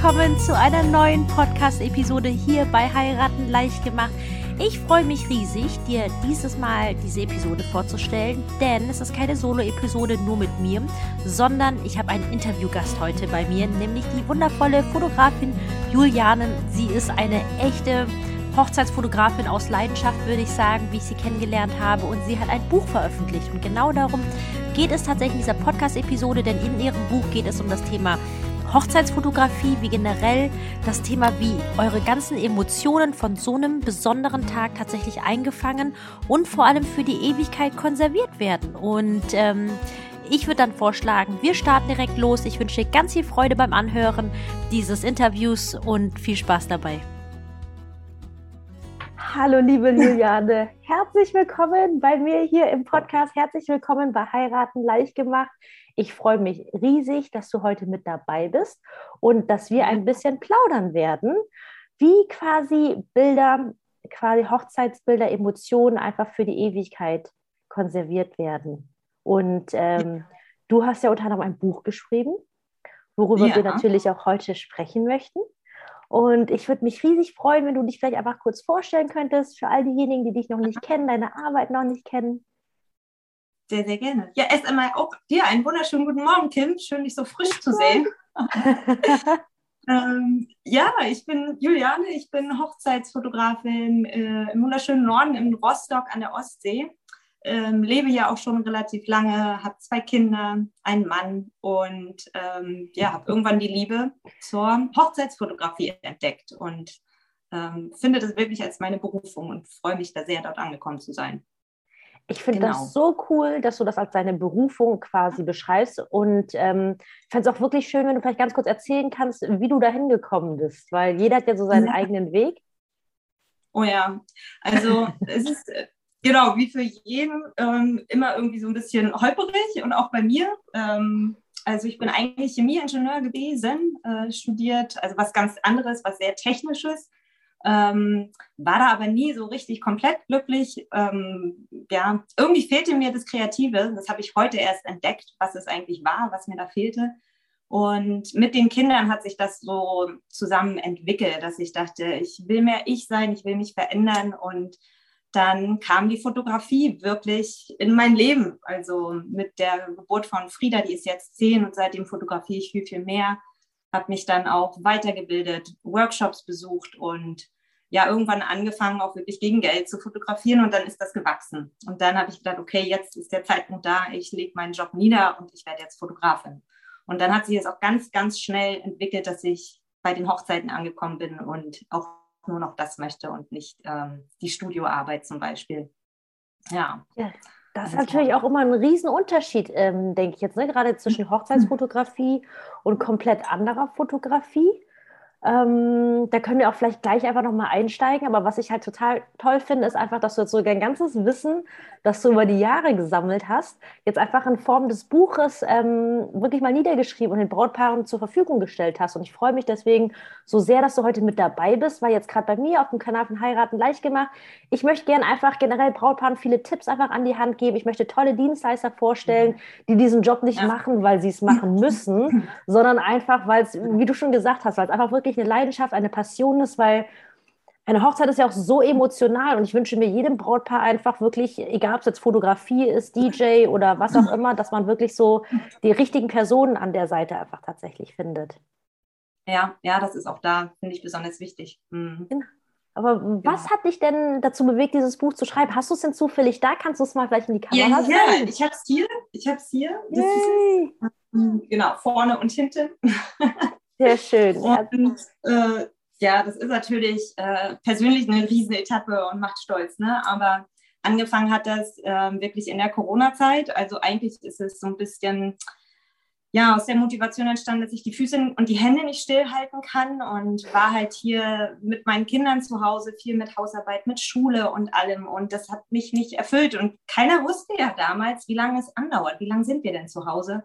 willkommen zu einer neuen Podcast-Episode hier bei Heiraten leicht gemacht. Ich freue mich riesig, dir dieses Mal diese Episode vorzustellen, denn es ist keine Solo-Episode nur mit mir, sondern ich habe einen Interviewgast heute bei mir, nämlich die wundervolle Fotografin Juliane. Sie ist eine echte Hochzeitsfotografin aus Leidenschaft, würde ich sagen, wie ich sie kennengelernt habe. Und sie hat ein Buch veröffentlicht. Und genau darum geht es tatsächlich in dieser Podcast-Episode, denn in ihrem Buch geht es um das Thema Hochzeitsfotografie, wie generell das Thema, wie eure ganzen Emotionen von so einem besonderen Tag tatsächlich eingefangen und vor allem für die Ewigkeit konserviert werden. Und ähm, ich würde dann vorschlagen, wir starten direkt los. Ich wünsche dir ganz viel Freude beim Anhören dieses Interviews und viel Spaß dabei. Hallo, liebe Juliane. Herzlich willkommen bei mir hier im Podcast. Herzlich willkommen bei Heiraten leicht gemacht. Ich freue mich riesig, dass du heute mit dabei bist und dass wir ein bisschen plaudern werden, wie quasi Bilder, quasi Hochzeitsbilder, Emotionen einfach für die Ewigkeit konserviert werden. Und ähm, du hast ja unter anderem ein Buch geschrieben, worüber ja. wir natürlich auch heute sprechen möchten. Und ich würde mich riesig freuen, wenn du dich vielleicht einfach kurz vorstellen könntest für all diejenigen, die dich noch nicht kennen, deine Arbeit noch nicht kennen. Sehr, sehr gerne. Ja, erst einmal auch dir einen wunderschönen guten Morgen, Kim. Schön, dich so frisch zu sehen. ähm, ja, ich bin Juliane, ich bin Hochzeitsfotografin äh, im wunderschönen Norden in Rostock an der Ostsee. Ähm, lebe ja auch schon relativ lange, habe zwei Kinder, einen Mann und ähm, ja, habe irgendwann die Liebe zur Hochzeitsfotografie entdeckt und ähm, finde das wirklich als meine Berufung und freue mich da sehr, dort angekommen zu sein. Ich finde genau. das so cool, dass du das als deine Berufung quasi beschreibst. Und ähm, ich fände es auch wirklich schön, wenn du vielleicht ganz kurz erzählen kannst, wie du da hingekommen bist, weil jeder hat ja so seinen ja. eigenen Weg. Oh ja, also es ist äh, genau wie für jeden ähm, immer irgendwie so ein bisschen holperig und auch bei mir. Ähm, also ich bin eigentlich Chemieingenieur gewesen, äh, studiert, also was ganz anderes, was sehr technisches ähm, war da aber nie so richtig komplett glücklich. Ähm, ja, irgendwie fehlte mir das Kreative. Das habe ich heute erst entdeckt, was es eigentlich war, was mir da fehlte. Und mit den Kindern hat sich das so zusammen entwickelt, dass ich dachte, ich will mehr ich sein, ich will mich verändern. Und dann kam die Fotografie wirklich in mein Leben. Also mit der Geburt von Frieda, die ist jetzt zehn und seitdem fotografiere ich viel, viel mehr habe mich dann auch weitergebildet, Workshops besucht und ja, irgendwann angefangen, auch wirklich gegen Geld zu fotografieren und dann ist das gewachsen. Und dann habe ich gedacht, okay, jetzt ist der Zeitpunkt da, ich lege meinen Job nieder und ich werde jetzt Fotografin. Und dann hat sich das auch ganz, ganz schnell entwickelt, dass ich bei den Hochzeiten angekommen bin und auch nur noch das möchte und nicht ähm, die Studioarbeit zum Beispiel. Ja. ja. Das ist natürlich auch immer ein Riesenunterschied, ähm, denke ich jetzt, ne? gerade zwischen Hochzeitsfotografie und komplett anderer Fotografie. Ähm, da können wir auch vielleicht gleich einfach nochmal einsteigen. Aber was ich halt total toll finde, ist einfach, dass du jetzt so dein ganzes Wissen, das du über die Jahre gesammelt hast, jetzt einfach in Form des Buches ähm, wirklich mal niedergeschrieben und den Brautpaaren zur Verfügung gestellt hast. Und ich freue mich deswegen so sehr, dass du heute mit dabei bist, weil jetzt gerade bei mir auf dem Kanal von Heiraten leicht gemacht. Ich möchte gerne einfach generell Brautpaaren viele Tipps einfach an die Hand geben. Ich möchte tolle Dienstleister vorstellen, die diesen Job nicht ja. machen, weil sie es machen müssen, sondern einfach, weil es, wie du schon gesagt hast, weil es einfach wirklich wirklich eine Leidenschaft, eine Passion ist, weil eine Hochzeit ist ja auch so emotional und ich wünsche mir jedem Brautpaar einfach wirklich, egal ob es jetzt Fotografie ist, DJ oder was auch immer, dass man wirklich so die richtigen Personen an der Seite einfach tatsächlich findet. Ja, ja, das ist auch da, finde ich besonders wichtig. Mhm. Genau. Aber was genau. hat dich denn dazu bewegt, dieses Buch zu schreiben? Hast du es denn zufällig da? Kannst du es mal vielleicht in die Kamera ja, ja, ich habe es hier. Ich habe es hier. Ist, genau, vorne und hinten. Sehr schön. Und, äh, ja, das ist natürlich äh, persönlich eine Riesenetappe und macht stolz. Ne? Aber angefangen hat das äh, wirklich in der Corona-Zeit. Also eigentlich ist es so ein bisschen ja, aus der Motivation entstanden, dass ich die Füße und die Hände nicht stillhalten kann und war halt hier mit meinen Kindern zu Hause, viel mit Hausarbeit, mit Schule und allem. Und das hat mich nicht erfüllt. Und keiner wusste ja damals, wie lange es andauert. Wie lange sind wir denn zu Hause?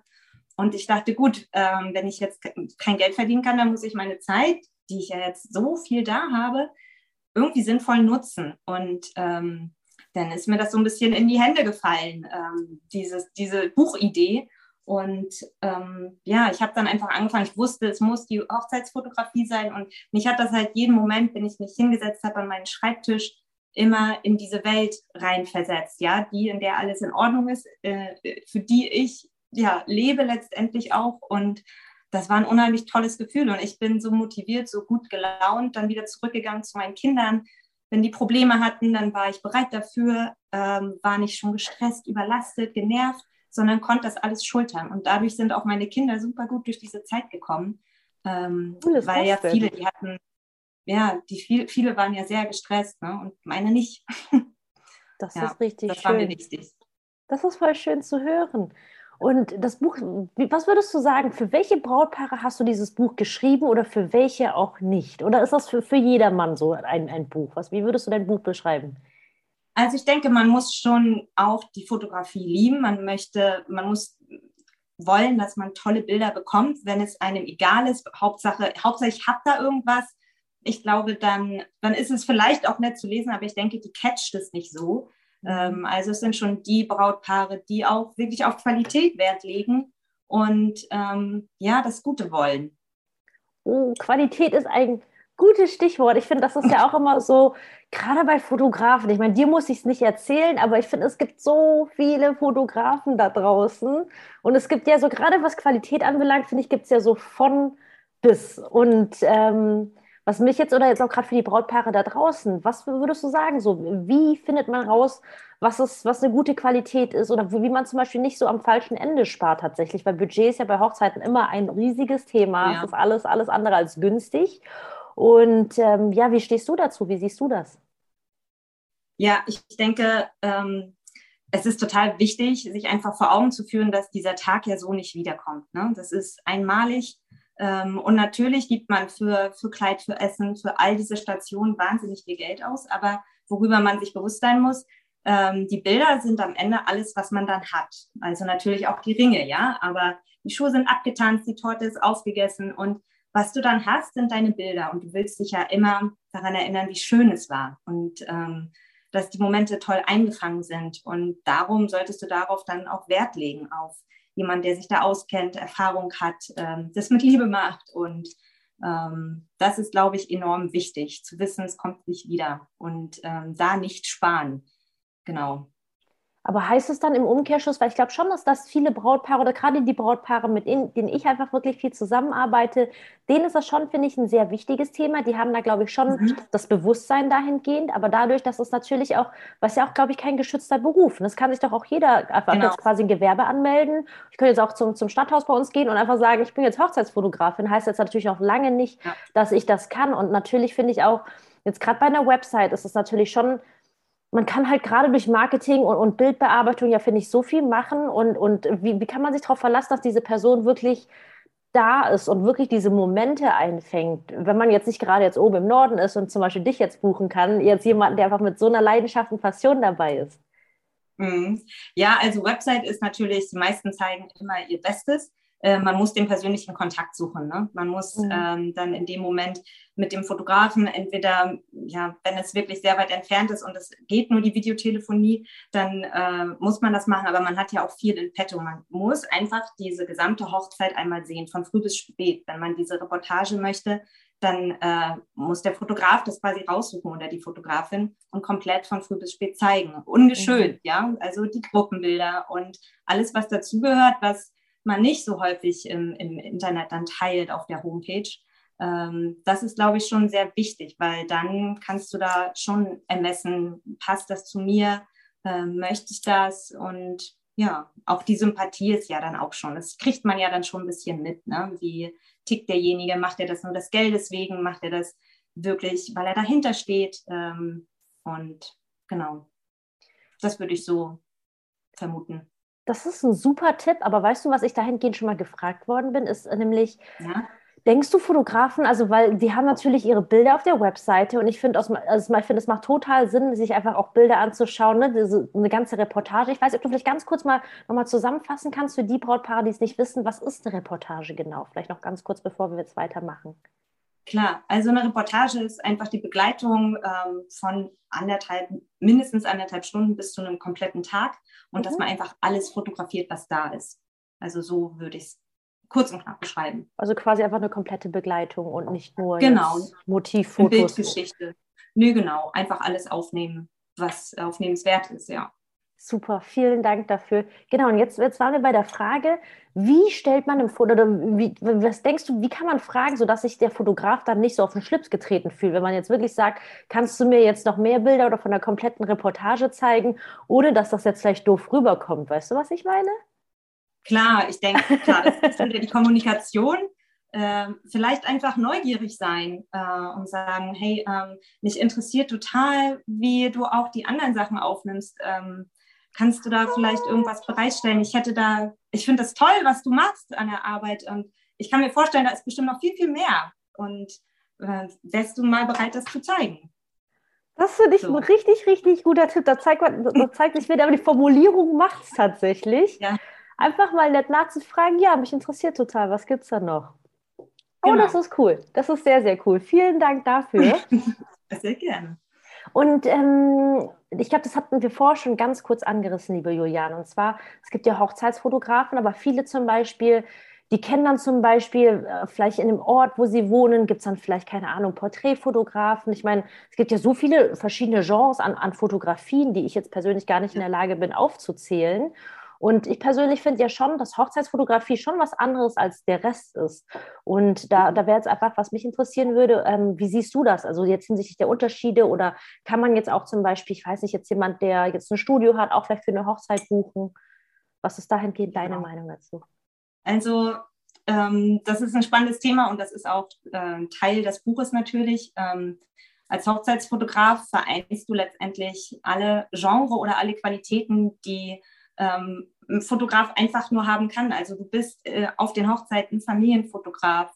Und ich dachte, gut, ähm, wenn ich jetzt kein Geld verdienen kann, dann muss ich meine Zeit, die ich ja jetzt so viel da habe, irgendwie sinnvoll nutzen. Und ähm, dann ist mir das so ein bisschen in die Hände gefallen, ähm, dieses, diese Buchidee. Und ähm, ja, ich habe dann einfach angefangen, ich wusste, es muss die Hochzeitsfotografie sein. Und mich hat das halt jeden Moment, wenn ich mich hingesetzt habe an meinen Schreibtisch, immer in diese Welt reinversetzt, ja, die, in der alles in Ordnung ist, äh, für die ich ja lebe letztendlich auch. Und das war ein unheimlich tolles Gefühl. Und ich bin so motiviert, so gut gelaunt, dann wieder zurückgegangen zu meinen Kindern. Wenn die Probleme hatten, dann war ich bereit dafür, ähm, war nicht schon gestresst, überlastet, genervt sondern konnte das alles schultern. Und dadurch sind auch meine Kinder super gut durch diese Zeit gekommen, ähm, weil ja viele, die hatten, ja, die viel, viele waren ja sehr gestresst ne? und meine nicht. Das ja, ist richtig das schön. war mir wichtig. Das ist voll schön zu hören. Und das Buch, was würdest du sagen, für welche Brautpaare hast du dieses Buch geschrieben oder für welche auch nicht? Oder ist das für, für jedermann so ein, ein Buch? Was, wie würdest du dein Buch beschreiben? Also ich denke, man muss schon auch die Fotografie lieben. Man möchte, man muss wollen, dass man tolle Bilder bekommt, wenn es einem egal ist. Hauptsache, Hauptsache ich habe da irgendwas. Ich glaube, dann, dann ist es vielleicht auch nett zu lesen, aber ich denke, die catcht es nicht so. Ähm, also es sind schon die Brautpaare, die auch wirklich auf Qualität Wert legen und ähm, ja, das Gute wollen. Oh, Qualität ist ein gutes Stichwort. Ich finde, das ist ja auch immer so, gerade bei Fotografen. Ich meine, dir muss ich es nicht erzählen, aber ich finde, es gibt so viele Fotografen da draußen. Und es gibt ja so, gerade was Qualität anbelangt, finde ich, gibt es ja so von bis. Und ähm, was mich jetzt oder jetzt auch gerade für die Brautpaare da draußen, was würdest du sagen? So, wie findet man raus, was, ist, was eine gute Qualität ist oder wie man zum Beispiel nicht so am falschen Ende spart tatsächlich? Weil Budget ist ja bei Hochzeiten immer ein riesiges Thema. Ja. Es ist alles, alles andere als günstig. Und ähm, ja, wie stehst du dazu? Wie siehst du das? Ja, ich denke, ähm, es ist total wichtig, sich einfach vor Augen zu führen, dass dieser Tag ja so nicht wiederkommt. Ne? Das ist einmalig. Ähm, und natürlich gibt man für, für Kleid, für Essen, für all diese Stationen wahnsinnig viel Geld aus. Aber worüber man sich bewusst sein muss, ähm, die Bilder sind am Ende alles, was man dann hat. Also natürlich auch die Ringe, ja. Aber die Schuhe sind abgetanzt, die Torte ist aufgegessen und was du dann hast, sind deine Bilder und du willst dich ja immer daran erinnern, wie schön es war und ähm, dass die Momente toll eingefangen sind. Und darum solltest du darauf dann auch Wert legen, auf jemanden, der sich da auskennt, Erfahrung hat, ähm, das mit Liebe macht. Und ähm, das ist, glaube ich, enorm wichtig, zu wissen, es kommt nicht wieder und ähm, da nicht sparen. Genau. Aber heißt es dann im Umkehrschluss, weil ich glaube schon, dass das viele Brautpaare oder gerade die Brautpaare, mit denen, denen ich einfach wirklich viel zusammenarbeite, denen ist das schon, finde ich, ein sehr wichtiges Thema. Die haben da, glaube ich, schon mhm. das Bewusstsein dahingehend, aber dadurch, dass es natürlich auch, was ja auch, glaube ich, kein geschützter Beruf. Und das kann sich doch auch jeder einfach genau. jetzt quasi ein Gewerbe anmelden. Ich könnte jetzt auch zum, zum Stadthaus bei uns gehen und einfach sagen, ich bin jetzt Hochzeitsfotografin. Heißt jetzt natürlich auch lange nicht, ja. dass ich das kann. Und natürlich finde ich auch, jetzt gerade bei einer Website ist es natürlich schon man kann halt gerade durch Marketing und, und, Bildbearbeitung ja, finde ich, so viel machen. Und, und wie, wie kann man sich darauf verlassen, dass diese Person wirklich da ist und wirklich diese Momente einfängt. Wenn man jetzt nicht gerade jetzt oben im Norden ist und zum Beispiel dich jetzt buchen kann, jetzt jemanden, der einfach mit so einer Leidenschaft und Passion dabei ist. Mhm. Ja, also Website ist natürlich, die meisten zeigen immer ihr Bestes. Äh, man muss den persönlichen Kontakt suchen. Ne? Man muss mhm. ähm, dann in dem Moment mit dem Fotografen entweder, ja, wenn es wirklich sehr weit entfernt ist und es geht nur die Videotelefonie, dann äh, muss man das machen. Aber man hat ja auch viel in petto. Man muss einfach diese gesamte Hochzeit einmal sehen, von früh bis spät. Wenn man diese Reportage möchte, dann äh, muss der Fotograf das quasi raussuchen oder die Fotografin und komplett von früh bis spät zeigen. Ungeschönt, mhm. ja. Also die Gruppenbilder und alles, was dazugehört, was man nicht so häufig im, im Internet dann teilt auf der Homepage. Ähm, das ist, glaube ich, schon sehr wichtig, weil dann kannst du da schon ermessen, passt das zu mir, ähm, möchte ich das und ja, auch die Sympathie ist ja dann auch schon, das kriegt man ja dann schon ein bisschen mit, ne? wie tickt derjenige, macht er das nur des Geldes wegen, macht er das wirklich, weil er dahinter steht ähm, und genau, das würde ich so vermuten. Das ist ein super Tipp, aber weißt du, was ich dahingehend schon mal gefragt worden bin, ist nämlich, ja? Denkst du Fotografen, also weil die haben natürlich ihre Bilder auf der Webseite und ich finde, also ich finde, es macht total Sinn, sich einfach auch Bilder anzuschauen, ne? Diese, eine ganze Reportage. Ich weiß, ob du vielleicht ganz kurz mal nochmal zusammenfassen kannst für die Brautpaare, die es nicht wissen, was ist eine Reportage genau? Vielleicht noch ganz kurz, bevor wir jetzt weitermachen. Klar, also eine Reportage ist einfach die Begleitung ähm, von anderthalb, mindestens anderthalb Stunden bis zu einem kompletten Tag und mhm. dass man einfach alles fotografiert, was da ist. Also so würde ich es kurz und knapp beschreiben. Also quasi einfach eine komplette Begleitung und nicht nur genau. Motivfotos. Bildgeschichte. Nö, genau. Einfach alles aufnehmen, was aufnehmenswert ist, ja. Super, vielen Dank dafür. Genau, und jetzt, jetzt waren wir bei der Frage, wie stellt man im Foto, oder wie, was denkst du, wie kann man fragen, sodass sich der Fotograf dann nicht so auf den Schlips getreten fühlt? Wenn man jetzt wirklich sagt, kannst du mir jetzt noch mehr Bilder oder von der kompletten Reportage zeigen, ohne dass das jetzt vielleicht doof rüberkommt. Weißt du, was ich meine? Klar, ich denke, klar, das ist wieder die Kommunikation. Äh, vielleicht einfach neugierig sein äh, und sagen, hey, ähm, mich interessiert total, wie du auch die anderen Sachen aufnimmst. Ähm, kannst du da vielleicht irgendwas bereitstellen? Ich hätte da, ich finde das toll, was du machst an der Arbeit und ich kann mir vorstellen, da ist bestimmt noch viel, viel mehr. Und äh, wärst du mal bereit, das zu zeigen? Das finde ich so. ein richtig, richtig guter Tipp. Da zeigt, da zeigt sich wieder, aber die Formulierung macht es tatsächlich. Ja. Einfach mal nett nachzufragen, ja, mich interessiert total, was gibt es da noch? Oh, genau. das ist cool. Das ist sehr, sehr cool. Vielen Dank dafür. sehr gerne. Und ähm, ich glaube, das hatten wir vorher schon ganz kurz angerissen, liebe Juliane. Und zwar, es gibt ja Hochzeitsfotografen, aber viele zum Beispiel, die kennen dann zum Beispiel äh, vielleicht in dem Ort, wo sie wohnen, gibt es dann vielleicht, keine Ahnung, Porträtfotografen. Ich meine, es gibt ja so viele verschiedene Genres an, an Fotografien, die ich jetzt persönlich gar nicht in der Lage bin aufzuzählen. Und ich persönlich finde ja schon, dass Hochzeitsfotografie schon was anderes als der Rest ist. Und da, da wäre jetzt einfach, was mich interessieren würde, ähm, wie siehst du das? Also jetzt hinsichtlich der Unterschiede oder kann man jetzt auch zum Beispiel, ich weiß nicht, jetzt jemand, der jetzt ein Studio hat, auch vielleicht für eine Hochzeit buchen? Was ist dahingehend deine genau. Meinung dazu? Also ähm, das ist ein spannendes Thema und das ist auch äh, Teil des Buches natürlich. Ähm, als Hochzeitsfotograf vereinst du letztendlich alle Genre oder alle Qualitäten, die ähm, ein Fotograf einfach nur haben kann. Also du bist äh, auf den Hochzeiten Familienfotograf,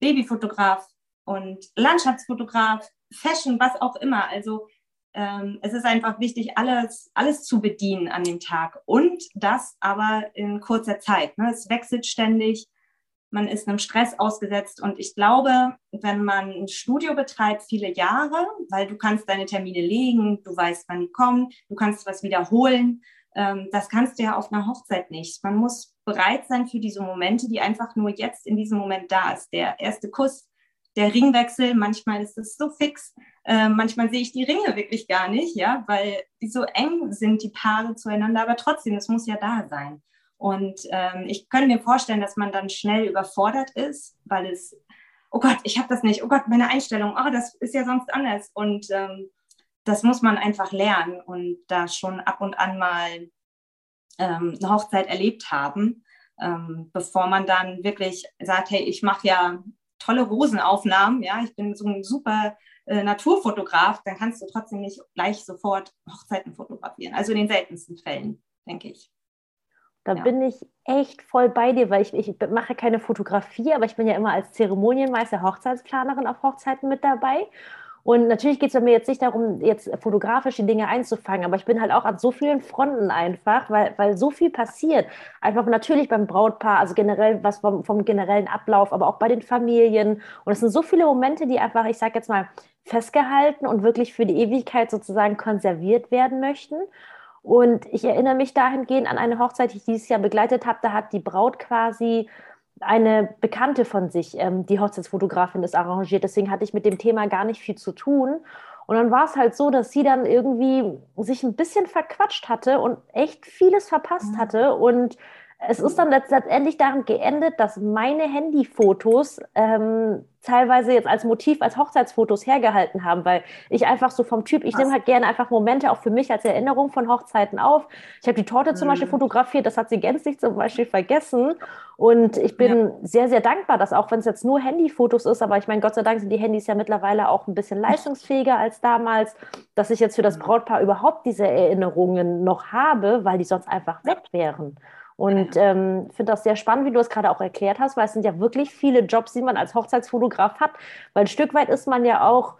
Babyfotograf und Landschaftsfotograf, Fashion, was auch immer. Also ähm, es ist einfach wichtig, alles, alles zu bedienen an dem Tag und das aber in kurzer Zeit. Ne? Es wechselt ständig, man ist einem Stress ausgesetzt und ich glaube, wenn man ein Studio betreibt, viele Jahre, weil du kannst deine Termine legen, du weißt, wann die kommen, du kannst was wiederholen das kannst du ja auf einer Hochzeit nicht. Man muss bereit sein für diese Momente, die einfach nur jetzt in diesem Moment da ist. Der erste Kuss, der Ringwechsel, manchmal ist es so fix, äh, manchmal sehe ich die Ringe wirklich gar nicht, ja, weil die so eng sind, die Paare zueinander, aber trotzdem, es muss ja da sein. Und ähm, ich könnte mir vorstellen, dass man dann schnell überfordert ist, weil es, oh Gott, ich habe das nicht, oh Gott, meine Einstellung, oh, das ist ja sonst anders. Und ähm, das muss man einfach lernen und da schon ab und an mal ähm, eine Hochzeit erlebt haben, ähm, bevor man dann wirklich sagt, hey, ich mache ja tolle Rosenaufnahmen, ja, ich bin so ein super äh, Naturfotograf, dann kannst du trotzdem nicht gleich sofort Hochzeiten fotografieren. Also in den seltensten Fällen, denke ich. Da ja. bin ich echt voll bei dir, weil ich, ich mache keine Fotografie, aber ich bin ja immer als Zeremonienmeister, Hochzeitsplanerin auf Hochzeiten mit dabei. Und natürlich geht es mir jetzt nicht darum, jetzt fotografisch die Dinge einzufangen, aber ich bin halt auch an so vielen Fronten einfach, weil, weil so viel passiert. Einfach natürlich beim Brautpaar, also generell was vom, vom generellen Ablauf, aber auch bei den Familien. Und es sind so viele Momente, die einfach, ich sage jetzt mal, festgehalten und wirklich für die Ewigkeit sozusagen konserviert werden möchten. Und ich erinnere mich dahingehend an eine Hochzeit, die ich dieses Jahr begleitet habe. Da hat die Braut quasi eine Bekannte von sich, ähm, die Hochzeitsfotografin, ist arrangiert. Deswegen hatte ich mit dem Thema gar nicht viel zu tun. Und dann war es halt so, dass sie dann irgendwie sich ein bisschen verquatscht hatte und echt vieles verpasst mhm. hatte. Und es ist dann letztendlich daran geendet, dass meine Handyfotos ähm, teilweise jetzt als Motiv, als Hochzeitsfotos hergehalten haben, weil ich einfach so vom Typ, ich nehme halt gerne einfach Momente auch für mich als Erinnerung von Hochzeiten auf. Ich habe die Torte zum mhm. Beispiel fotografiert, das hat sie gänzlich zum Beispiel vergessen. Und ich bin ja. sehr, sehr dankbar, dass auch wenn es jetzt nur Handyfotos ist, aber ich meine, Gott sei Dank sind die Handys ja mittlerweile auch ein bisschen leistungsfähiger als damals, dass ich jetzt für das Brautpaar überhaupt diese Erinnerungen noch habe, weil die sonst einfach weg wären. Und ähm, finde das sehr spannend, wie du es gerade auch erklärt hast, weil es sind ja wirklich viele Jobs, die man als Hochzeitsfotograf hat. Weil ein Stück weit ist man ja auch,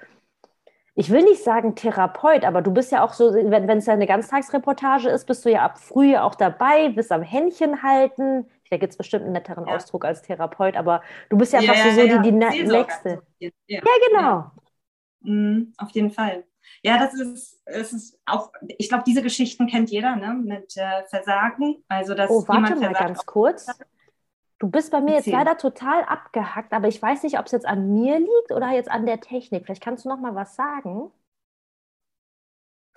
ich will nicht sagen Therapeut, aber du bist ja auch so, wenn es ja eine Ganztagsreportage ist, bist du ja ab früh auch dabei, bist am Händchen halten. Da gibt es bestimmt einen netteren ja. Ausdruck als Therapeut, aber du bist ja, ja fast ja, so, die, die nächste. Ja, genau. Mhm, auf jeden Fall. Ja, das ist, es ist auch, ich glaube, diese Geschichten kennt jeder, ne? Mit äh, Versagen. Also, dass oh, warte jemand mal ganz kurz. Du bist bei mir jetzt leider total abgehackt, aber ich weiß nicht, ob es jetzt an mir liegt oder jetzt an der Technik. Vielleicht kannst du noch mal was sagen.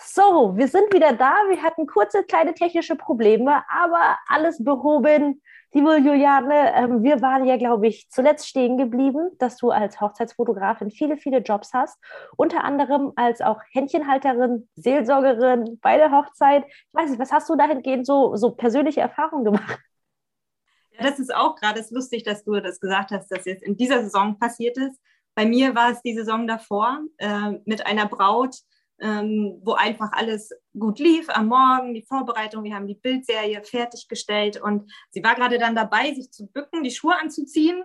So, wir sind wieder da. Wir hatten kurze kleine technische Probleme, aber alles behoben. Liebe Juliane, ähm, wir waren ja, glaube ich, zuletzt stehen geblieben, dass du als Hochzeitsfotografin viele, viele Jobs hast. Unter anderem als auch Händchenhalterin, Seelsorgerin bei der Hochzeit. Ich weiß nicht, was hast du dahingehend so, so persönliche Erfahrungen gemacht? Ja, das ist auch gerade lustig, dass du das gesagt hast, dass jetzt in dieser Saison passiert ist. Bei mir war es die Saison davor äh, mit einer Braut, ähm, wo einfach alles gut lief am Morgen, die Vorbereitung, wir haben die Bildserie fertiggestellt und sie war gerade dann dabei, sich zu bücken, die Schuhe anzuziehen,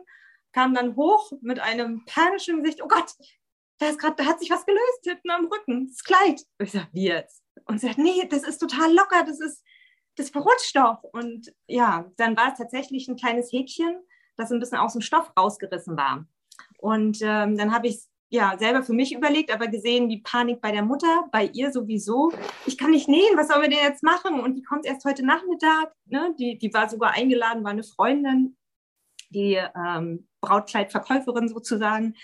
kam dann hoch mit einem panischen Gesicht, oh Gott, da, ist grad, da hat sich was gelöst hinten am Rücken, das Kleid. Und ich sage, wie jetzt? Und sie sagt, nee, das ist total locker, das ist, das verrutscht doch. Und ja, dann war es tatsächlich ein kleines Häkchen, das ein bisschen aus dem Stoff rausgerissen war. Und ähm, dann habe ich es ja, selber für mich überlegt, aber gesehen, die Panik bei der Mutter, bei ihr sowieso. Ich kann nicht nähen, was sollen wir denn jetzt machen? Und die kommt erst heute Nachmittag. Ne? Die, die war sogar eingeladen, war eine Freundin, die ähm, Brautkleidverkäuferin sozusagen.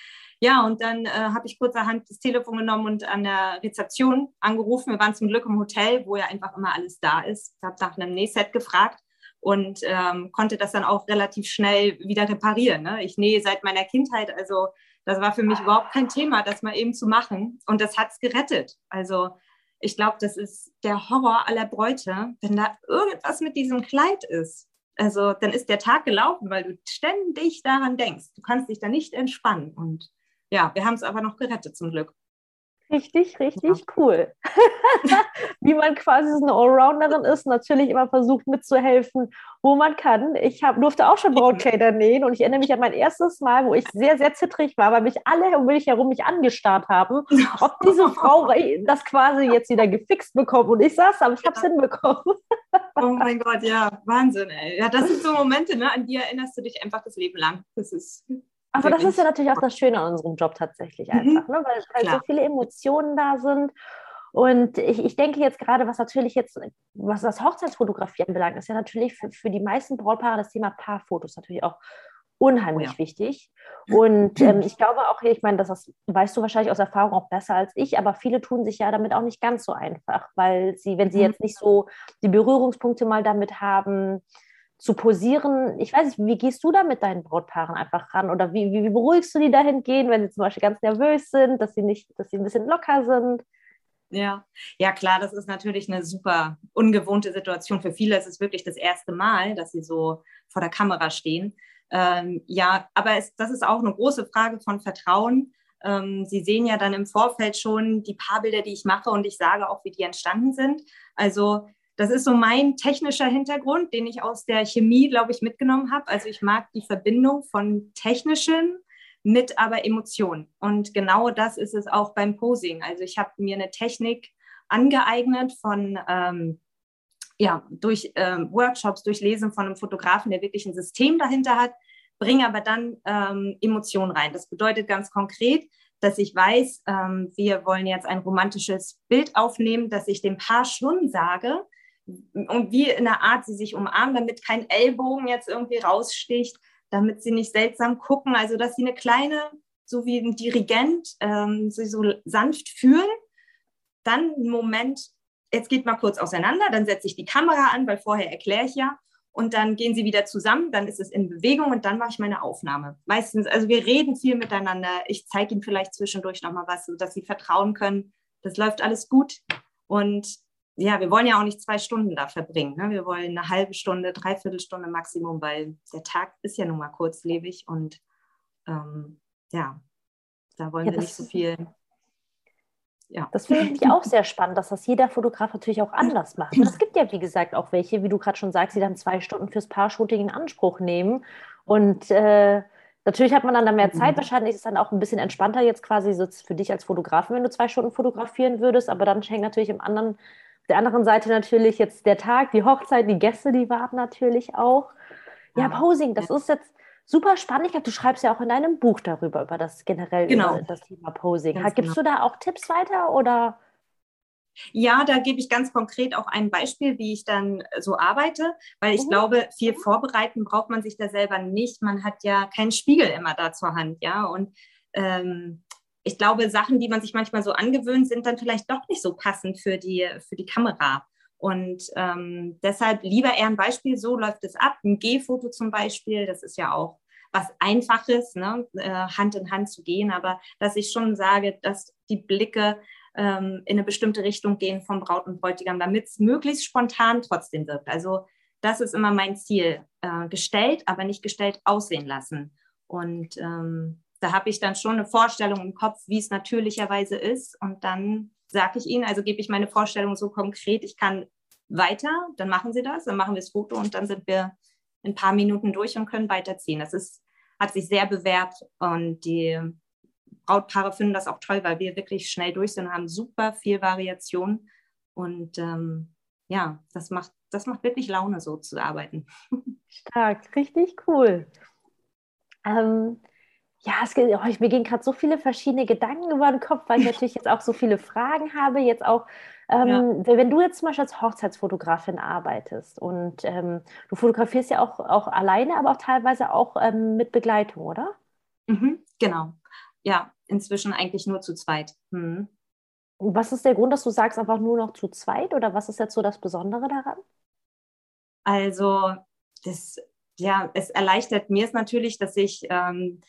Ja, und dann äh, habe ich kurzerhand das Telefon genommen und an der Rezeption angerufen. Wir waren zum Glück im Hotel, wo ja einfach immer alles da ist. Ich habe nach einem Nähset gefragt und ähm, konnte das dann auch relativ schnell wieder reparieren. Ne? Ich nähe seit meiner Kindheit, also das war für mich überhaupt kein Thema, das mal eben zu machen. Und das hat es gerettet. Also ich glaube, das ist der Horror aller Bräute, wenn da irgendwas mit diesem Kleid ist. Also dann ist der Tag gelaufen, weil du ständig daran denkst. Du kannst dich da nicht entspannen. Und ja, wir haben es aber noch gerettet zum Glück. Richtig, richtig ja. cool. Wie man quasi so eine Allrounderin ist, natürlich immer versucht mitzuhelfen, wo man kann. Ich hab, durfte auch schon Brautkleider nähen und ich erinnere mich an mein erstes Mal, wo ich sehr, sehr zittrig war, weil mich alle um mich herum mich angestarrt haben, ob diese Frau das quasi jetzt wieder gefixt bekommt. Und ich saß, aber ich habe es hinbekommen. oh mein Gott, ja, Wahnsinn, ey. Ja, das sind so Momente, ne, an die erinnerst du dich einfach das Leben lang. Das ist aber das ist ja natürlich auch das Schöne an unserem Job tatsächlich mhm. einfach, ne? weil, weil so viele Emotionen da sind. Und ich, ich denke jetzt gerade, was natürlich jetzt, was das Hochzeitsfotografie anbelangt, ist ja natürlich für, für die meisten Brautpaare das Thema Paarfotos natürlich auch unheimlich oh ja. wichtig. Und ähm, ich glaube auch, ich meine, das, das weißt du wahrscheinlich aus Erfahrung auch besser als ich, aber viele tun sich ja damit auch nicht ganz so einfach, weil sie, wenn sie mhm. jetzt nicht so die Berührungspunkte mal damit haben, zu posieren. Ich weiß nicht, wie gehst du da mit deinen Brautpaaren einfach ran? Oder wie, wie, wie beruhigst du die dahingehend, wenn sie zum Beispiel ganz nervös sind, dass sie nicht, dass sie ein bisschen locker sind? Ja, ja klar, das ist natürlich eine super ungewohnte Situation. Für viele ist es wirklich das erste Mal, dass sie so vor der Kamera stehen. Ähm, ja, aber es, das ist auch eine große Frage von Vertrauen. Ähm, sie sehen ja dann im Vorfeld schon die paar Bilder, die ich mache und ich sage auch, wie die entstanden sind. Also das ist so mein technischer Hintergrund, den ich aus der Chemie, glaube ich, mitgenommen habe. Also ich mag die Verbindung von technischen mit aber Emotionen. Und genau das ist es auch beim Posing. Also ich habe mir eine Technik angeeignet von ähm, ja, durch ähm, Workshops, durch Lesen von einem Fotografen, der wirklich ein System dahinter hat, bringe aber dann ähm, Emotionen rein. Das bedeutet ganz konkret, dass ich weiß, ähm, wir wollen jetzt ein romantisches Bild aufnehmen, dass ich dem Paar schon sage, und wie in der Art sie sich umarmen, damit kein Ellbogen jetzt irgendwie raussticht, damit sie nicht seltsam gucken, also dass sie eine kleine, so wie ein Dirigent, ähm, sie so sanft fühlen. Dann einen Moment, jetzt geht mal kurz auseinander, dann setze ich die Kamera an, weil vorher erkläre ich ja. Und dann gehen sie wieder zusammen, dann ist es in Bewegung und dann mache ich meine Aufnahme. Meistens, also wir reden viel miteinander. Ich zeige ihnen vielleicht zwischendurch nochmal was, sodass sie vertrauen können. Das läuft alles gut. Und ja, wir wollen ja auch nicht zwei Stunden da verbringen. Ne? Wir wollen eine halbe Stunde, dreiviertel Stunde Maximum, weil der Tag ist ja nun mal kurzlebig und ähm, ja, da wollen ja, wir nicht so viel. Ja. Das finde ich auch sehr spannend, dass das jeder Fotograf natürlich auch anders macht. Und es gibt ja, wie gesagt, auch welche, wie du gerade schon sagst, die dann zwei Stunden fürs Paar-Shooting in Anspruch nehmen. Und äh, natürlich hat man dann, dann mehr Zeit. Mhm. Wahrscheinlich ist es dann auch ein bisschen entspannter jetzt quasi so für dich als Fotografen, wenn du zwei Stunden fotografieren würdest. Aber dann hängt natürlich im anderen der anderen Seite natürlich jetzt der Tag, die Hochzeit, die Gäste, die warten natürlich auch. Ja, Posing, das ist jetzt super spannend. Ich glaube, du schreibst ja auch in deinem Buch darüber, über das generell genau. über das Thema Posing. Ganz Gibst genau. du da auch Tipps weiter oder? Ja, da gebe ich ganz konkret auch ein Beispiel, wie ich dann so arbeite, weil ich mhm. glaube, viel vorbereiten braucht man sich da selber nicht. Man hat ja keinen Spiegel immer da zur Hand, ja. Und ähm, ich glaube, Sachen, die man sich manchmal so angewöhnt, sind dann vielleicht doch nicht so passend für die, für die Kamera. Und ähm, deshalb lieber eher ein Beispiel, so läuft es ab. Ein Gehfoto zum Beispiel, das ist ja auch was Einfaches, ne? äh, Hand in Hand zu gehen, aber dass ich schon sage, dass die Blicke ähm, in eine bestimmte Richtung gehen vom Braut und Bräutigam, damit es möglichst spontan trotzdem wirkt. Also das ist immer mein Ziel. Äh, gestellt, aber nicht gestellt aussehen lassen. Und ähm, da habe ich dann schon eine Vorstellung im Kopf, wie es natürlicherweise ist. Und dann sage ich ihnen, also gebe ich meine Vorstellung so konkret, ich kann weiter, dann machen sie das, dann machen wir das Foto und dann sind wir in ein paar Minuten durch und können weiterziehen. Das ist, hat sich sehr bewährt und die Brautpaare finden das auch toll, weil wir wirklich schnell durch sind und haben super viel Variation. Und ähm, ja, das macht, das macht wirklich Laune, so zu arbeiten. Stark, richtig cool. Ähm, ja, es, oh, mir gehen gerade so viele verschiedene Gedanken über den Kopf, weil ich natürlich jetzt auch so viele Fragen habe. Jetzt auch, ähm, ja. wenn du jetzt zum Beispiel als Hochzeitsfotografin arbeitest und ähm, du fotografierst ja auch, auch alleine, aber auch teilweise auch ähm, mit Begleitung, oder? Mhm, genau. Ja, inzwischen eigentlich nur zu zweit. Mhm. Was ist der Grund, dass du sagst einfach nur noch zu zweit oder was ist jetzt so das Besondere daran? Also, das, ja, es erleichtert mir es natürlich, dass ich ähm,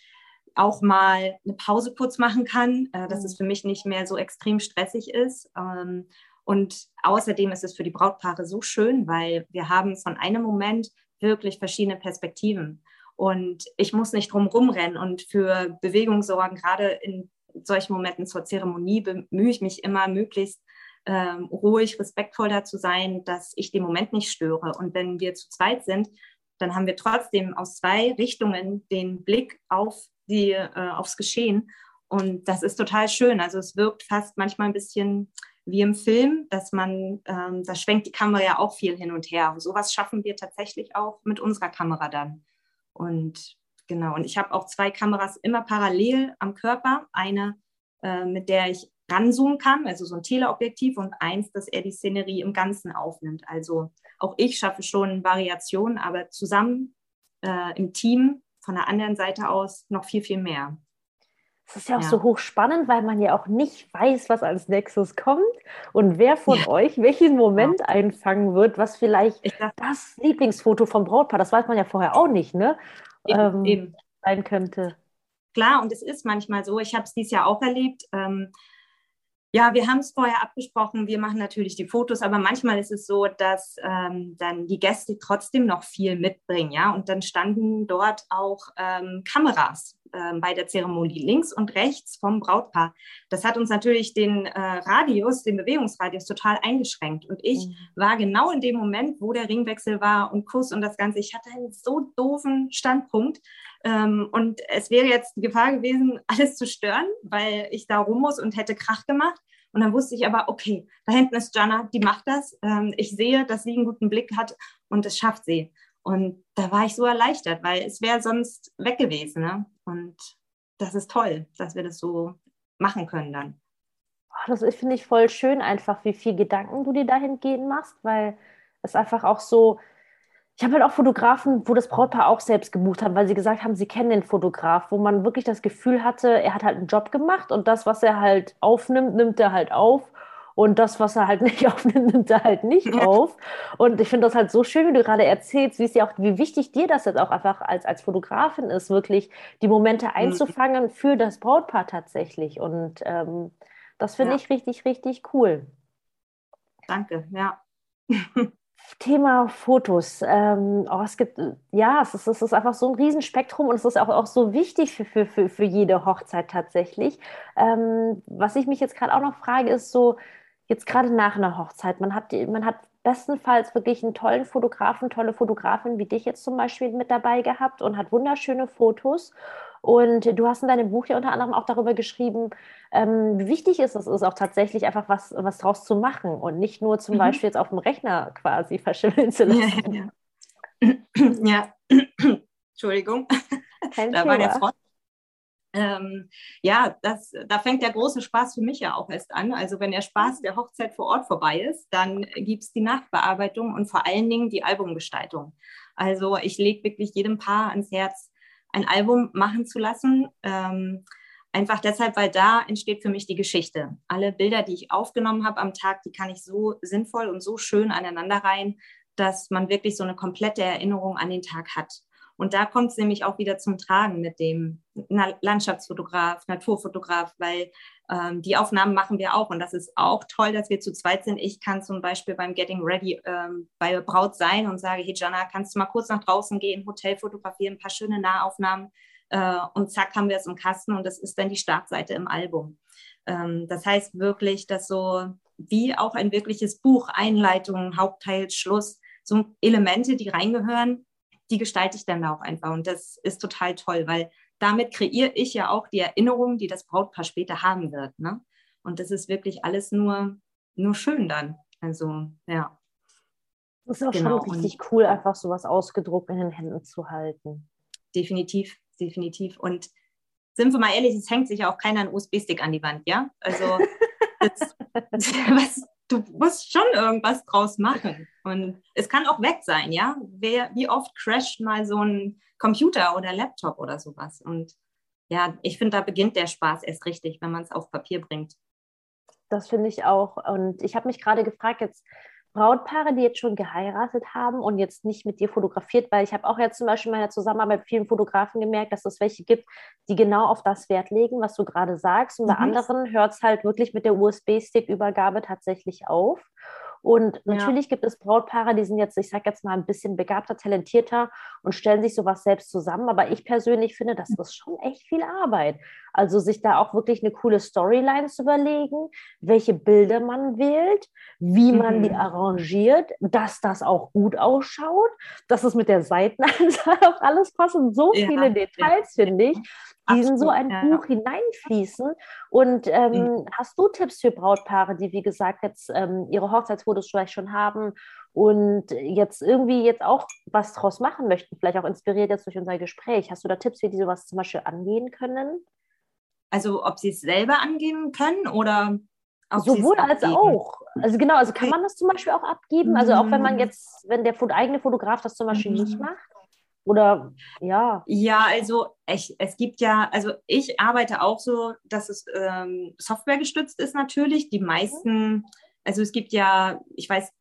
auch mal eine Pause kurz machen kann, äh, dass mhm. es für mich nicht mehr so extrem stressig ist. Ähm, und außerdem ist es für die Brautpaare so schön, weil wir haben von einem Moment wirklich verschiedene Perspektiven. Und ich muss nicht drum rumrennen und für Bewegung sorgen. Gerade in solchen Momenten zur Zeremonie bemühe ich mich immer, möglichst ähm, ruhig, respektvoll da zu sein, dass ich den Moment nicht störe. Und wenn wir zu zweit sind, dann haben wir trotzdem aus zwei Richtungen den Blick auf die, äh, aufs Geschehen. Und das ist total schön. Also es wirkt fast manchmal ein bisschen wie im Film, dass man, ähm, da schwenkt die Kamera ja auch viel hin und her. Und sowas schaffen wir tatsächlich auch mit unserer Kamera dann. Und genau, und ich habe auch zwei Kameras immer parallel am Körper. Eine, äh, mit der ich ranzoomen kann, also so ein Teleobjektiv, und eins, dass er die Szenerie im Ganzen aufnimmt. Also auch ich schaffe schon Variationen, aber zusammen äh, im Team von der anderen Seite aus noch viel, viel mehr. Das ist ja auch ja. so hochspannend, weil man ja auch nicht weiß, was als nächstes kommt und wer von ja. euch welchen Moment ja. einfangen wird, was vielleicht dachte, das Lieblingsfoto vom Brautpaar, das weiß man ja vorher auch nicht, ne? Eben, ähm, eben. sein könnte. Klar, und es ist manchmal so, ich habe es dieses Jahr auch erlebt. Ähm, ja, wir haben es vorher abgesprochen. Wir machen natürlich die Fotos, aber manchmal ist es so, dass ähm, dann die Gäste trotzdem noch viel mitbringen, ja. Und dann standen dort auch ähm, Kameras ähm, bei der Zeremonie links und rechts vom Brautpaar. Das hat uns natürlich den äh, Radius, den Bewegungsradius total eingeschränkt. Und ich mhm. war genau in dem Moment, wo der Ringwechsel war und Kuss und das Ganze. Ich hatte einen so doofen Standpunkt. Ähm, und es wäre jetzt die Gefahr gewesen, alles zu stören, weil ich da rum muss und hätte Krach gemacht. Und dann wusste ich aber, okay, da hinten ist Jana, die macht das. Ähm, ich sehe, dass sie einen guten Blick hat und das schafft sie. Und da war ich so erleichtert, weil es wäre sonst weg gewesen. Ne? Und das ist toll, dass wir das so machen können dann. Das finde ich voll schön, einfach wie viel Gedanken du dir dahingehend machst, weil es einfach auch so, ich habe halt auch Fotografen, wo das Brautpaar auch selbst gebucht hat, weil sie gesagt haben, sie kennen den Fotograf, wo man wirklich das Gefühl hatte, er hat halt einen Job gemacht und das, was er halt aufnimmt, nimmt er halt auf. Und das, was er halt nicht aufnimmt, nimmt er halt nicht auf. Und ich finde das halt so schön, wie du gerade erzählst, wie es ja auch, wie wichtig dir das jetzt auch einfach als, als Fotografin ist, wirklich die Momente mhm. einzufangen für das Brautpaar tatsächlich. Und ähm, das finde ja. ich richtig, richtig cool. Danke, ja. Thema Fotos. Ähm, oh, es gibt, ja, es ist, es ist einfach so ein Riesenspektrum und es ist auch, auch so wichtig für, für, für, für jede Hochzeit tatsächlich. Ähm, was ich mich jetzt gerade auch noch frage, ist so, jetzt gerade nach einer Hochzeit, man hat, man hat bestenfalls wirklich einen tollen Fotografen, tolle Fotografin wie dich jetzt zum Beispiel mit dabei gehabt und hat wunderschöne Fotos. Und du hast in deinem Buch ja unter anderem auch darüber geschrieben, ähm, wie wichtig ist es ist, auch tatsächlich einfach was, was draus zu machen und nicht nur zum mhm. Beispiel jetzt auf dem Rechner quasi verschimmeln zu lassen. Ja, ja. ja. Entschuldigung. Kein da Thema. war der Front. Ähm, ja, das, da fängt der große Spaß für mich ja auch erst an. Also wenn der Spaß der Hochzeit vor Ort vorbei ist, dann gibt es die Nachbearbeitung und vor allen Dingen die Albumgestaltung. Also ich lege wirklich jedem Paar ans Herz, ein Album machen zu lassen. Ähm, einfach deshalb, weil da entsteht für mich die Geschichte. Alle Bilder, die ich aufgenommen habe am Tag, die kann ich so sinnvoll und so schön aneinander rein, dass man wirklich so eine komplette Erinnerung an den Tag hat. Und da kommt es nämlich auch wieder zum Tragen mit dem Landschaftsfotograf, Naturfotograf, weil ähm, die Aufnahmen machen wir auch. Und das ist auch toll, dass wir zu zweit sind. Ich kann zum Beispiel beim Getting Ready ähm, bei Braut sein und sage, hey Jana, kannst du mal kurz nach draußen gehen, Hotel fotografieren, ein paar schöne Nahaufnahmen. Äh, und zack, haben wir es im Kasten und das ist dann die Startseite im Album. Ähm, das heißt wirklich, dass so wie auch ein wirkliches Buch, Einleitung, Hauptteil, Schluss, so Elemente, die reingehören, die gestalte ich dann auch einfach. Und das ist total toll, weil damit kreiere ich ja auch die Erinnerung, die das Brautpaar später haben wird. Ne? Und das ist wirklich alles nur, nur schön dann. Also, ja. Das ist auch genau. schon richtig cool, einfach sowas ausgedruckt in den Händen zu halten. Definitiv, definitiv. Und sind wir mal ehrlich, es hängt sich ja auch keiner einen USB-Stick an die Wand, ja? Also, das, was, du musst schon irgendwas draus machen. Und es kann auch weg sein, ja. Wer, wie oft crasht mal so ein Computer oder Laptop oder sowas? Und ja, ich finde, da beginnt der Spaß erst richtig, wenn man es auf Papier bringt. Das finde ich auch. Und ich habe mich gerade gefragt, jetzt Brautpaare, die jetzt schon geheiratet haben und jetzt nicht mit dir fotografiert, weil ich habe auch jetzt zum Beispiel in meiner Zusammenarbeit mit vielen Fotografen gemerkt, dass es welche gibt, die genau auf das Wert legen, was du gerade sagst. Und bei mhm. anderen hört es halt wirklich mit der USB-Stick-Übergabe tatsächlich auf. Und natürlich ja. gibt es Brautpaare, die sind jetzt, ich sage jetzt mal, ein bisschen begabter, talentierter und stellen sich sowas selbst zusammen. Aber ich persönlich finde, das ist schon echt viel Arbeit. Also sich da auch wirklich eine coole Storyline zu überlegen, welche Bilder man wählt, wie man mhm. die arrangiert, dass das auch gut ausschaut, dass es mit der Seitenanzahl auch alles passt und so ja. viele Details, ja. finde ich, die Absolut, in so ein ja. Buch hineinfließen. Und ähm, mhm. hast du Tipps für Brautpaare, die, wie gesagt, jetzt ähm, ihre Hochzeitsfotos vielleicht schon haben und jetzt irgendwie jetzt auch was draus machen möchten, vielleicht auch inspiriert jetzt durch unser Gespräch? Hast du da Tipps, wie die sowas zum Beispiel angehen können? Also ob sie es selber angehen können oder Sowohl als auch. Also genau, also kann man das zum Beispiel auch abgeben? Also auch wenn man mhm. jetzt, wenn der eigene Fotograf das zum Beispiel nicht mhm. macht? Oder ja. Ja, also ich, es gibt ja, also ich arbeite auch so, dass es ähm, Software gestützt ist natürlich. Die meisten, also es gibt ja, ich weiß,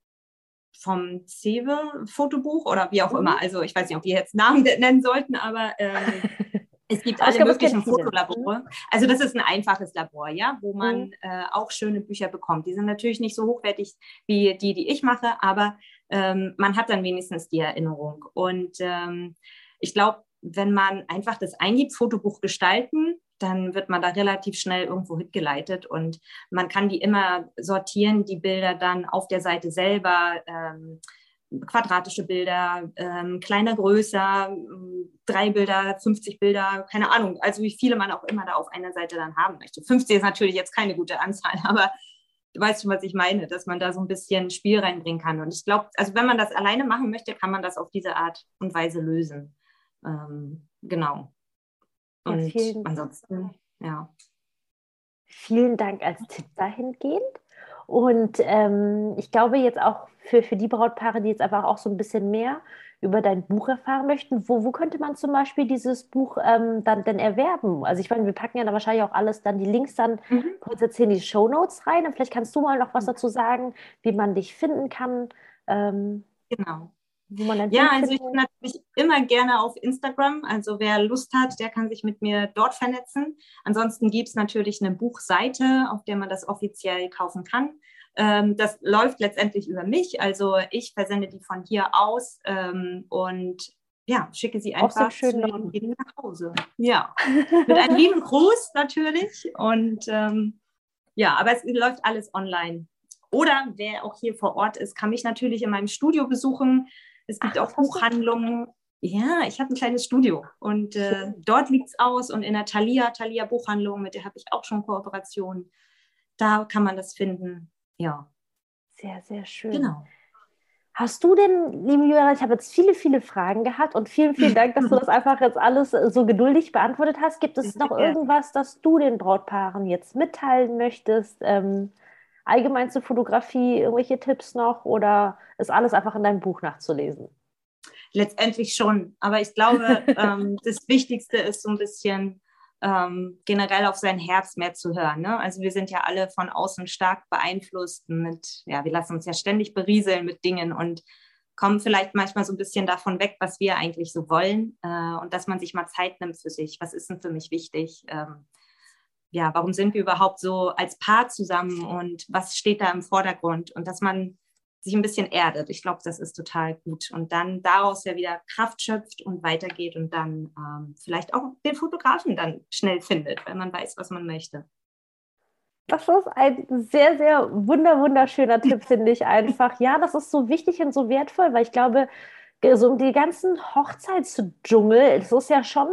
vom Cewe Fotobuch oder wie auch mhm. immer, also ich weiß nicht, ob wir jetzt Namen nennen sollten, aber ähm, Es gibt alle möglichen Fotolabore. Also das ist ein einfaches Labor, ja, wo man mhm. äh, auch schöne Bücher bekommt. Die sind natürlich nicht so hochwertig wie die, die ich mache, aber ähm, man hat dann wenigstens die Erinnerung. Und ähm, ich glaube, wenn man einfach das eingibt, Fotobuch gestalten, dann wird man da relativ schnell irgendwo hingeleitet und man kann die immer sortieren, die Bilder dann auf der Seite selber. Ähm, quadratische Bilder, ähm, kleiner, größer, drei Bilder, 50 Bilder, keine Ahnung, also wie viele man auch immer da auf einer Seite dann haben möchte. 50 ist natürlich jetzt keine gute Anzahl, aber du weißt schon, was ich meine, dass man da so ein bisschen Spiel reinbringen kann. Und ich glaube, also wenn man das alleine machen möchte, kann man das auf diese Art und Weise lösen. Ähm, genau. Und ja, ansonsten, ja. Vielen Dank als Tipp dahingehend. Und ähm, ich glaube jetzt auch für, für die Brautpaare, die jetzt einfach auch so ein bisschen mehr über dein Buch erfahren möchten, wo, wo könnte man zum Beispiel dieses Buch ähm, dann denn erwerben? Also ich meine, wir packen ja da wahrscheinlich auch alles dann, die Links dann mhm. kurz jetzt in die Show Notes rein. Und vielleicht kannst du mal noch was mhm. dazu sagen, wie man dich finden kann. Ähm, genau. Ja, also ich bin natürlich immer gerne auf Instagram. Also wer Lust hat, der kann sich mit mir dort vernetzen. Ansonsten gibt es natürlich eine Buchseite, auf der man das offiziell kaufen kann. Ähm, das läuft letztendlich über mich. Also ich versende die von hier aus ähm, und ja, schicke sie einfach so schön jedem nach Hause. Ja, mit einem lieben Gruß natürlich. Und ähm, ja, aber es läuft alles online. Oder wer auch hier vor Ort ist, kann mich natürlich in meinem Studio besuchen. Es gibt Ach, auch Buchhandlungen. Ja, ich habe ein kleines Studio und äh, dort liegt es aus und in der Thalia, Thalia Buchhandlung, mit der habe ich auch schon Kooperationen. Da kann man das finden. Ja. Sehr, sehr schön. Genau. Hast du denn, liebe Juliana, ich habe jetzt viele, viele Fragen gehabt und vielen, vielen Dank, dass du das einfach jetzt alles so geduldig beantwortet hast. Gibt es noch irgendwas, das du den Brautpaaren jetzt mitteilen möchtest? Ähm, allgemein zur Fotografie, irgendwelche Tipps noch oder ist alles einfach in deinem Buch nachzulesen? Letztendlich schon, aber ich glaube, ähm, das Wichtigste ist so ein bisschen ähm, generell auf sein Herz mehr zu hören. Ne? Also wir sind ja alle von außen stark beeinflusst mit, ja, wir lassen uns ja ständig berieseln mit Dingen und kommen vielleicht manchmal so ein bisschen davon weg, was wir eigentlich so wollen äh, und dass man sich mal Zeit nimmt für sich. Was ist denn für mich wichtig? Ähm, ja, warum sind wir überhaupt so als Paar zusammen und was steht da im Vordergrund? Und dass man sich ein bisschen erdet. Ich glaube, das ist total gut. Und dann daraus ja wieder Kraft schöpft und weitergeht und dann ähm, vielleicht auch den Fotografen dann schnell findet, wenn man weiß, was man möchte. Das ist ein sehr, sehr wunder, wunderschöner Tipp, finde ich einfach. Ja, das ist so wichtig und so wertvoll, weil ich glaube, so die ganzen Hochzeitsdschungel, das ist ja schon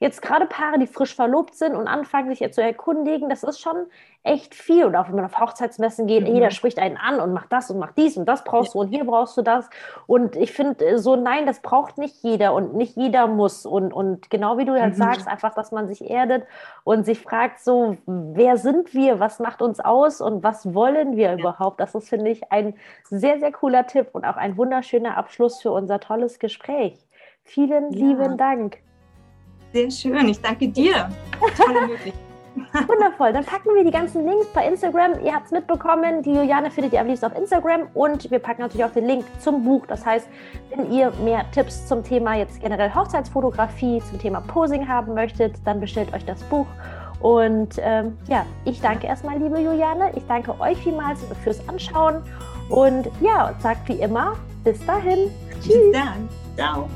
jetzt gerade Paare, die frisch verlobt sind und anfangen, sich jetzt zu erkundigen, das ist schon echt viel. Und auch wenn man auf Hochzeitsmessen geht, mhm. jeder spricht einen an und macht das und macht dies und das brauchst ja. du und hier brauchst du das. Und ich finde äh, so, nein, das braucht nicht jeder und nicht jeder muss. Und, und genau wie du halt mhm. sagst, einfach, dass man sich erdet und sich fragt, so, wer sind wir, was macht uns aus und was wollen wir ja. überhaupt? Das ist, finde ich, ein sehr, sehr cooler Tipp und auch ein wunderschöner Abschluss für unser tolles Gespräch. Vielen ja. lieben Dank. Sehr schön, ich danke dir. Tolle Möglichkeit. Wundervoll. Dann packen wir die ganzen Links bei Instagram. Ihr habt es mitbekommen. Die Juliane findet ihr am liebsten auf Instagram. Und wir packen natürlich auch den Link zum Buch. Das heißt, wenn ihr mehr Tipps zum Thema jetzt generell Hochzeitsfotografie, zum Thema Posing haben möchtet, dann bestellt euch das Buch. Und ähm, ja, ich danke erstmal, liebe Juliane. Ich danke euch vielmals fürs Anschauen. Und ja, sagt wie immer, bis dahin. Tschüss. Bis dann. Ciao.